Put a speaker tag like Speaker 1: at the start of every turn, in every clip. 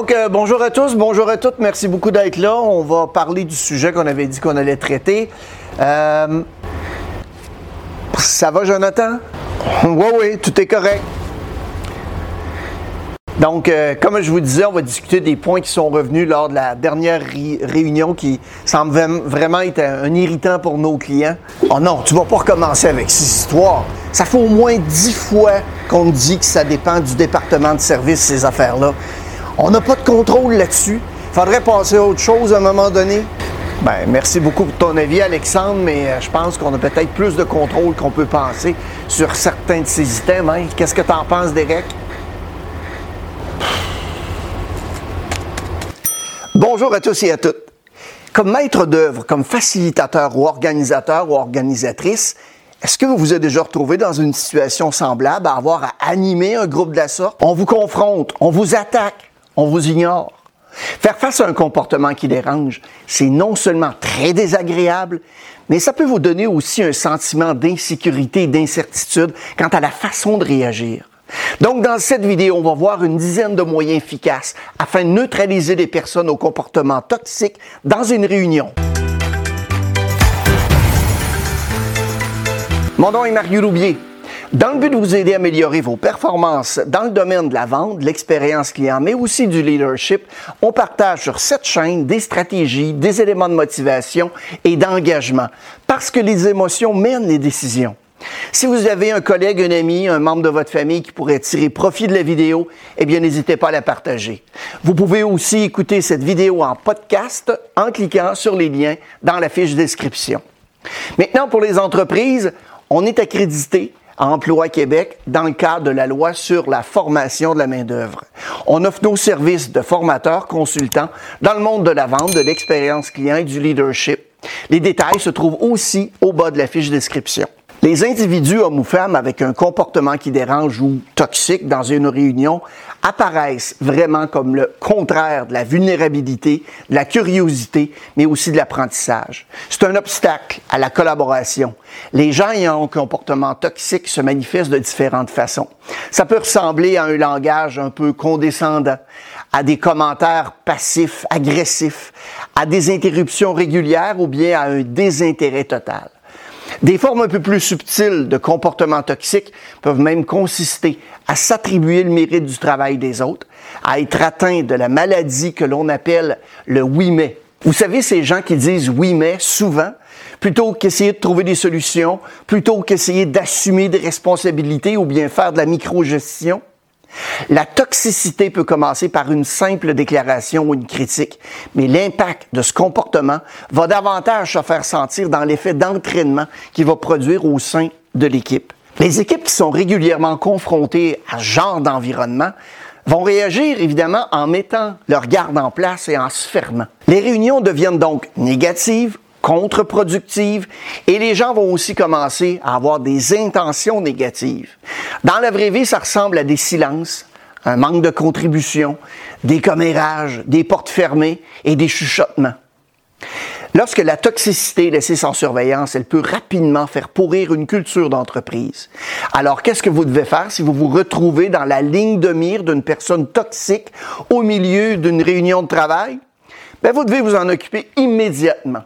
Speaker 1: Donc, euh, bonjour à tous, bonjour à toutes. Merci beaucoup d'être là. On va parler du sujet qu'on avait dit qu'on allait traiter. Euh, ça va, Jonathan? Oui, oui, tout est correct. Donc, euh, comme je vous disais, on va discuter des points qui sont revenus lors de la dernière réunion qui semble vraiment être un, irritant pour nos clients. Oh non, tu vas pas recommencer avec ces histoires. Ça fait au moins dix fois qu'on dit que ça dépend du département de service, ces affaires-là. On n'a pas de contrôle là-dessus. Il faudrait passer à autre chose à un moment donné. Ben, merci beaucoup pour ton avis, Alexandre, mais euh, je pense qu'on a peut-être plus de contrôle qu'on peut penser sur certains de ces items. Hein. Qu'est-ce que tu en penses, Derek? Bonjour à tous et à toutes. Comme maître d'œuvre, comme facilitateur ou organisateur ou organisatrice, est-ce que vous vous êtes déjà retrouvé dans une situation semblable à avoir à animer un groupe de la sorte? On vous confronte, on vous attaque, on vous ignore. Faire face à un comportement qui dérange, c'est non seulement très désagréable, mais ça peut vous donner aussi un sentiment d'insécurité et d'incertitude quant à la façon de réagir. Donc, dans cette vidéo, on va voir une dizaine de moyens efficaces afin de neutraliser les personnes au comportement toxique dans une réunion. Mon nom est Mario Roubier. Dans le but de vous aider à améliorer vos performances dans le domaine de la vente, de l'expérience client, mais aussi du leadership, on partage sur cette chaîne des stratégies, des éléments de motivation et d'engagement, parce que les émotions mènent les décisions. Si vous avez un collègue, un ami, un membre de votre famille qui pourrait tirer profit de la vidéo, eh bien, n'hésitez pas à la partager. Vous pouvez aussi écouter cette vidéo en podcast en cliquant sur les liens dans la fiche description. Maintenant, pour les entreprises, on est accrédité à Emploi Québec dans le cadre de la loi sur la formation de la main-d'œuvre. On offre nos services de formateurs, consultants dans le monde de la vente, de l'expérience client et du leadership. Les détails se trouvent aussi au bas de la fiche description. Les individus, hommes ou femmes, avec un comportement qui dérange ou toxique dans une réunion apparaissent vraiment comme le contraire de la vulnérabilité, de la curiosité, mais aussi de l'apprentissage. C'est un obstacle à la collaboration. Les gens ayant un comportement toxique se manifestent de différentes façons. Ça peut ressembler à un langage un peu condescendant, à des commentaires passifs, agressifs, à des interruptions régulières ou bien à un désintérêt total. Des formes un peu plus subtiles de comportement toxique peuvent même consister à s'attribuer le mérite du travail des autres, à être atteint de la maladie que l'on appelle le oui mais. Vous savez, ces gens qui disent oui mais souvent, plutôt qu'essayer de trouver des solutions, plutôt qu'essayer d'assumer des responsabilités ou bien faire de la micro-gestion, la toxicité peut commencer par une simple déclaration ou une critique, mais l'impact de ce comportement va davantage se faire sentir dans l'effet d'entraînement qu'il va produire au sein de l'équipe. Les équipes qui sont régulièrement confrontées à ce genre d'environnement vont réagir évidemment en mettant leur garde en place et en se fermant. Les réunions deviennent donc négatives contre-productive et les gens vont aussi commencer à avoir des intentions négatives. Dans la vraie vie, ça ressemble à des silences, un manque de contribution, des commérages, des portes fermées et des chuchotements. Lorsque la toxicité laissée sans surveillance, elle peut rapidement faire pourrir une culture d'entreprise. Alors, qu'est-ce que vous devez faire si vous vous retrouvez dans la ligne de mire d'une personne toxique au milieu d'une réunion de travail? Ben, vous devez vous en occuper immédiatement.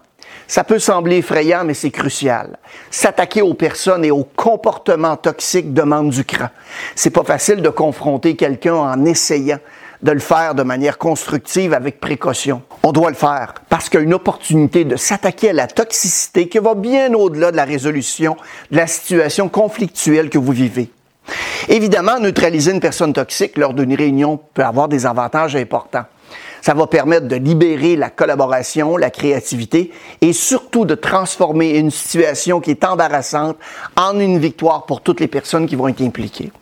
Speaker 1: Ça peut sembler effrayant, mais c'est crucial. S'attaquer aux personnes et aux comportements toxiques demande du cran. C'est pas facile de confronter quelqu'un en essayant de le faire de manière constructive avec précaution. On doit le faire parce qu'il y a une opportunité de s'attaquer à la toxicité qui va bien au-delà de la résolution de la situation conflictuelle que vous vivez. Évidemment, neutraliser une personne toxique lors d'une réunion peut avoir des avantages importants. Ça va permettre de libérer la collaboration, la créativité et surtout de transformer une situation qui est embarrassante en une victoire pour toutes les personnes qui vont être impliquées.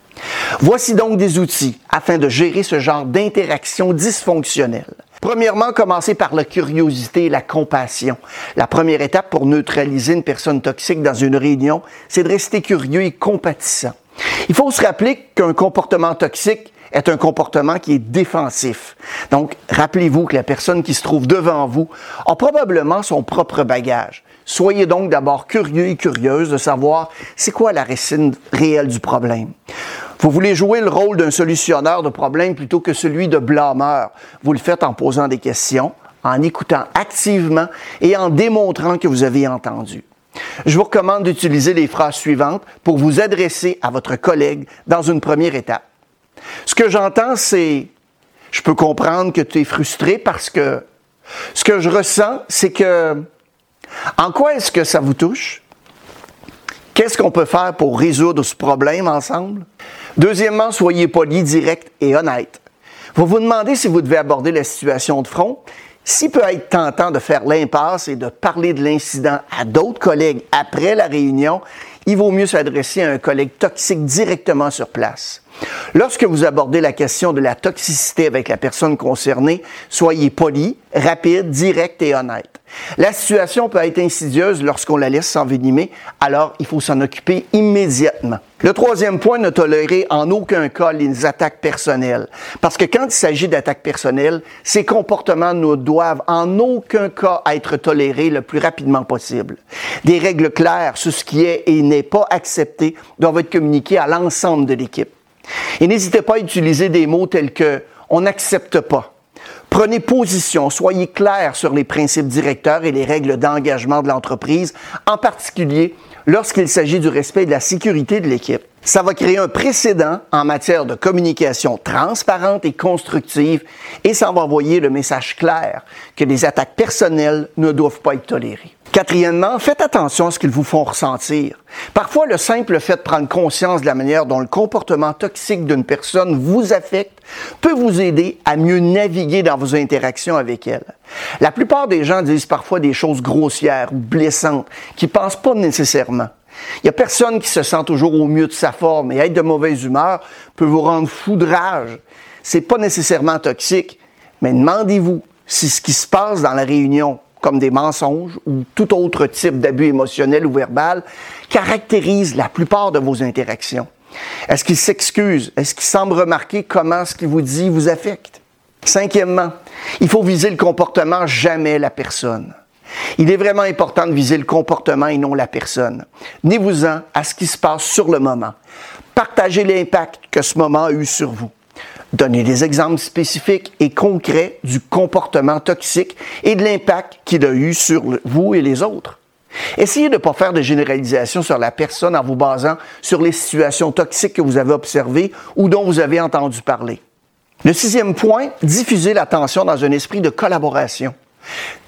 Speaker 1: Voici donc des outils afin de gérer ce genre d'interaction dysfonctionnelle. Premièrement, commencer par la curiosité et la compassion. La première étape pour neutraliser une personne toxique dans une réunion, c'est de rester curieux et compatissant. Il faut se rappeler qu'un comportement toxique est un comportement qui est défensif. Donc, rappelez-vous que la personne qui se trouve devant vous a probablement son propre bagage. Soyez donc d'abord curieux et curieuse de savoir c'est quoi la racine réelle du problème. Vous voulez jouer le rôle d'un solutionneur de problèmes plutôt que celui de blâmeur. Vous le faites en posant des questions, en écoutant activement et en démontrant que vous avez entendu. Je vous recommande d'utiliser les phrases suivantes pour vous adresser à votre collègue dans une première étape. Ce que j'entends, c'est je peux comprendre que tu es frustré parce que ce que je ressens, c'est que en quoi est-ce que ça vous touche? Qu'est-ce qu'on peut faire pour résoudre ce problème ensemble? Deuxièmement, soyez poli, direct et honnête. Vous vous demandez si vous devez aborder la situation de front. S'il peut être tentant de faire l'impasse et de parler de l'incident à d'autres collègues après la réunion, il vaut mieux s'adresser à un collègue toxique directement sur place. Lorsque vous abordez la question de la toxicité avec la personne concernée, soyez poli, rapide, direct et honnête. La situation peut être insidieuse lorsqu'on la laisse s'envenimer, alors il faut s'en occuper immédiatement. Le troisième point, ne tolérer en aucun cas les attaques personnelles. Parce que quand il s'agit d'attaques personnelles, ces comportements ne doivent en aucun cas être tolérés le plus rapidement possible. Des règles claires sur ce qui est et n'est pas accepté doivent être communiquées à l'ensemble de l'équipe. Et n'hésitez pas à utiliser des mots tels que on n'accepte pas. Prenez position, soyez clair sur les principes directeurs et les règles d'engagement de l'entreprise, en particulier lorsqu'il s'agit du respect de la sécurité de l'équipe. Ça va créer un précédent en matière de communication transparente et constructive et ça va envoyer le message clair que les attaques personnelles ne doivent pas être tolérées. Quatrièmement, faites attention à ce qu'ils vous font ressentir. Parfois, le simple fait de prendre conscience de la manière dont le comportement toxique d'une personne vous affecte peut vous aider à mieux naviguer dans vos interactions avec elle. La plupart des gens disent parfois des choses grossières ou blessantes qui pensent pas nécessairement. Il n'y a personne qui se sent toujours au mieux de sa forme et être de mauvaise humeur peut vous rendre fou de rage. C'est pas nécessairement toxique, mais demandez-vous si ce qui se passe dans la réunion, comme des mensonges ou tout autre type d'abus émotionnel ou verbal, caractérise la plupart de vos interactions. Est-ce qu'il s'excuse? Est-ce qu'il semble remarquer comment ce qu'il vous dit vous affecte? Cinquièmement, il faut viser le comportement, jamais la personne. Il est vraiment important de viser le comportement et non la personne. Tenez-vous-en à ce qui se passe sur le moment. Partagez l'impact que ce moment a eu sur vous. Donnez des exemples spécifiques et concrets du comportement toxique et de l'impact qu'il a eu sur vous et les autres. Essayez de ne pas faire de généralisation sur la personne en vous basant sur les situations toxiques que vous avez observées ou dont vous avez entendu parler. Le sixième point, diffuser l'attention dans un esprit de collaboration.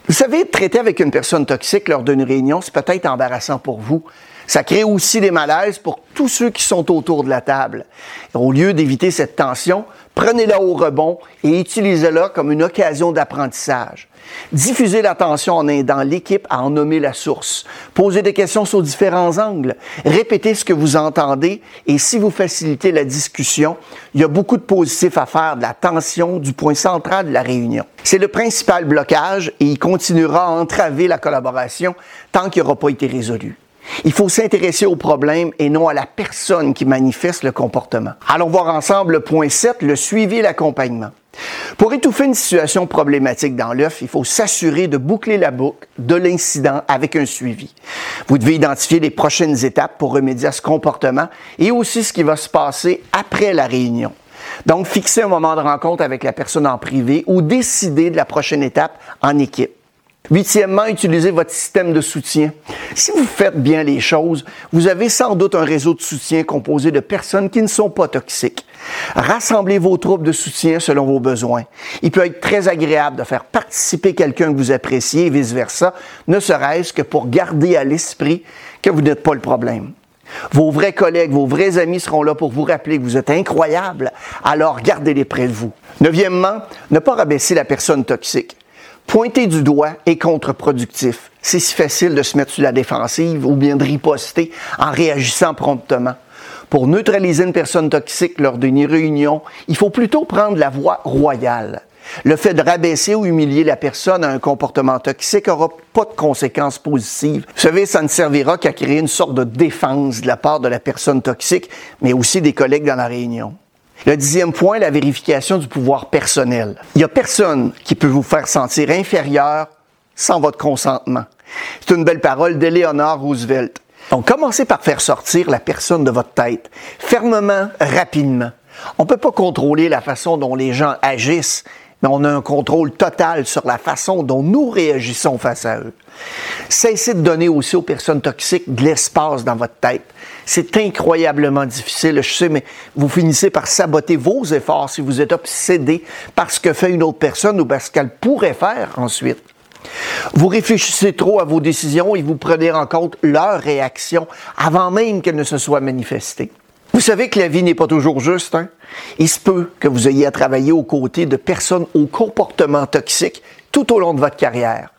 Speaker 1: Vous savez, traiter avec une personne toxique lors d'une réunion, c'est peut-être embarrassant pour vous. Ça crée aussi des malaises pour tous ceux qui sont autour de la table. Au lieu d'éviter cette tension, prenez-la au rebond et utilisez-la comme une occasion d'apprentissage. Diffusez l'attention en aidant l'équipe à en nommer la source. Posez des questions sur différents angles. Répétez ce que vous entendez et si vous facilitez la discussion, il y a beaucoup de positifs à faire de la tension du point central de la réunion. C'est le principal blocage et il continuera à entraver la collaboration tant qu'il n'aura pas été résolu. Il faut s'intéresser au problème et non à la personne qui manifeste le comportement. Allons voir ensemble le point 7, le suivi et l'accompagnement. Pour étouffer une situation problématique dans l'œuf, il faut s'assurer de boucler la boucle de l'incident avec un suivi. Vous devez identifier les prochaines étapes pour remédier à ce comportement et aussi ce qui va se passer après la réunion. Donc, fixer un moment de rencontre avec la personne en privé ou décider de la prochaine étape en équipe. Huitièmement, utilisez votre système de soutien. Si vous faites bien les choses, vous avez sans doute un réseau de soutien composé de personnes qui ne sont pas toxiques. Rassemblez vos troupes de soutien selon vos besoins. Il peut être très agréable de faire participer quelqu'un que vous appréciez et vice-versa, ne serait-ce que pour garder à l'esprit que vous n'êtes pas le problème. Vos vrais collègues, vos vrais amis seront là pour vous rappeler que vous êtes incroyable, alors gardez-les près de vous. Neuvièmement, ne pas rabaisser la personne toxique. Pointer du doigt est contre-productif. C'est si facile de se mettre sur la défensive ou bien de riposter en réagissant promptement. Pour neutraliser une personne toxique lors d'une réunion, il faut plutôt prendre la voie royale. Le fait de rabaisser ou humilier la personne à un comportement toxique n'aura pas de conséquences positives. Vous savez, ça ne servira qu'à créer une sorte de défense de la part de la personne toxique, mais aussi des collègues dans la réunion. Le dixième point, la vérification du pouvoir personnel. Il n'y a personne qui peut vous faire sentir inférieur sans votre consentement. C'est une belle parole d'Eleanor Roosevelt. Donc, commencez par faire sortir la personne de votre tête, fermement, rapidement. On ne peut pas contrôler la façon dont les gens agissent, mais on a un contrôle total sur la façon dont nous réagissons face à eux. Cessez de donner aussi aux personnes toxiques de l'espace dans votre tête. C'est incroyablement difficile, je sais, mais vous finissez par saboter vos efforts si vous êtes obsédé par ce que fait une autre personne ou parce qu'elle pourrait faire ensuite. Vous réfléchissez trop à vos décisions et vous prenez en compte leurs réactions avant même qu'elles ne se soient manifestées. Vous savez que la vie n'est pas toujours juste. Hein? Il se peut que vous ayez à travailler aux côtés de personnes au comportement toxique tout au long de votre carrière.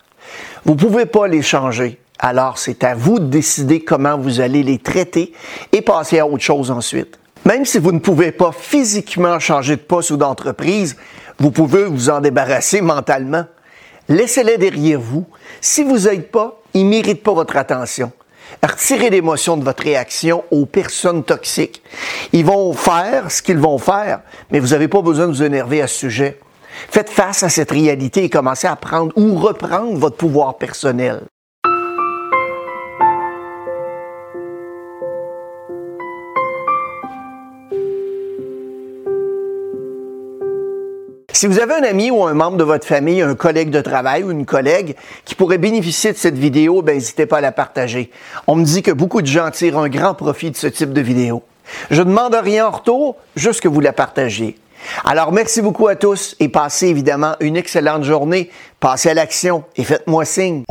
Speaker 1: Vous ne pouvez pas les changer. Alors, c'est à vous de décider comment vous allez les traiter et passer à autre chose ensuite. Même si vous ne pouvez pas physiquement changer de poste ou d'entreprise, vous pouvez vous en débarrasser mentalement. Laissez-les derrière vous. Si vous n'êtes pas, ils ne méritent pas votre attention. Retirez l'émotion de votre réaction aux personnes toxiques. Ils vont faire ce qu'ils vont faire, mais vous n'avez pas besoin de vous énerver à ce sujet. Faites face à cette réalité et commencez à prendre ou reprendre votre pouvoir personnel. Si vous avez un ami ou un membre de votre famille, un collègue de travail ou une collègue qui pourrait bénéficier de cette vidéo, ben, n'hésitez pas à la partager. On me dit que beaucoup de gens tirent un grand profit de ce type de vidéo. Je ne demande rien en retour, juste que vous la partagiez. Alors, merci beaucoup à tous et passez évidemment une excellente journée. Passez à l'action et faites-moi signe.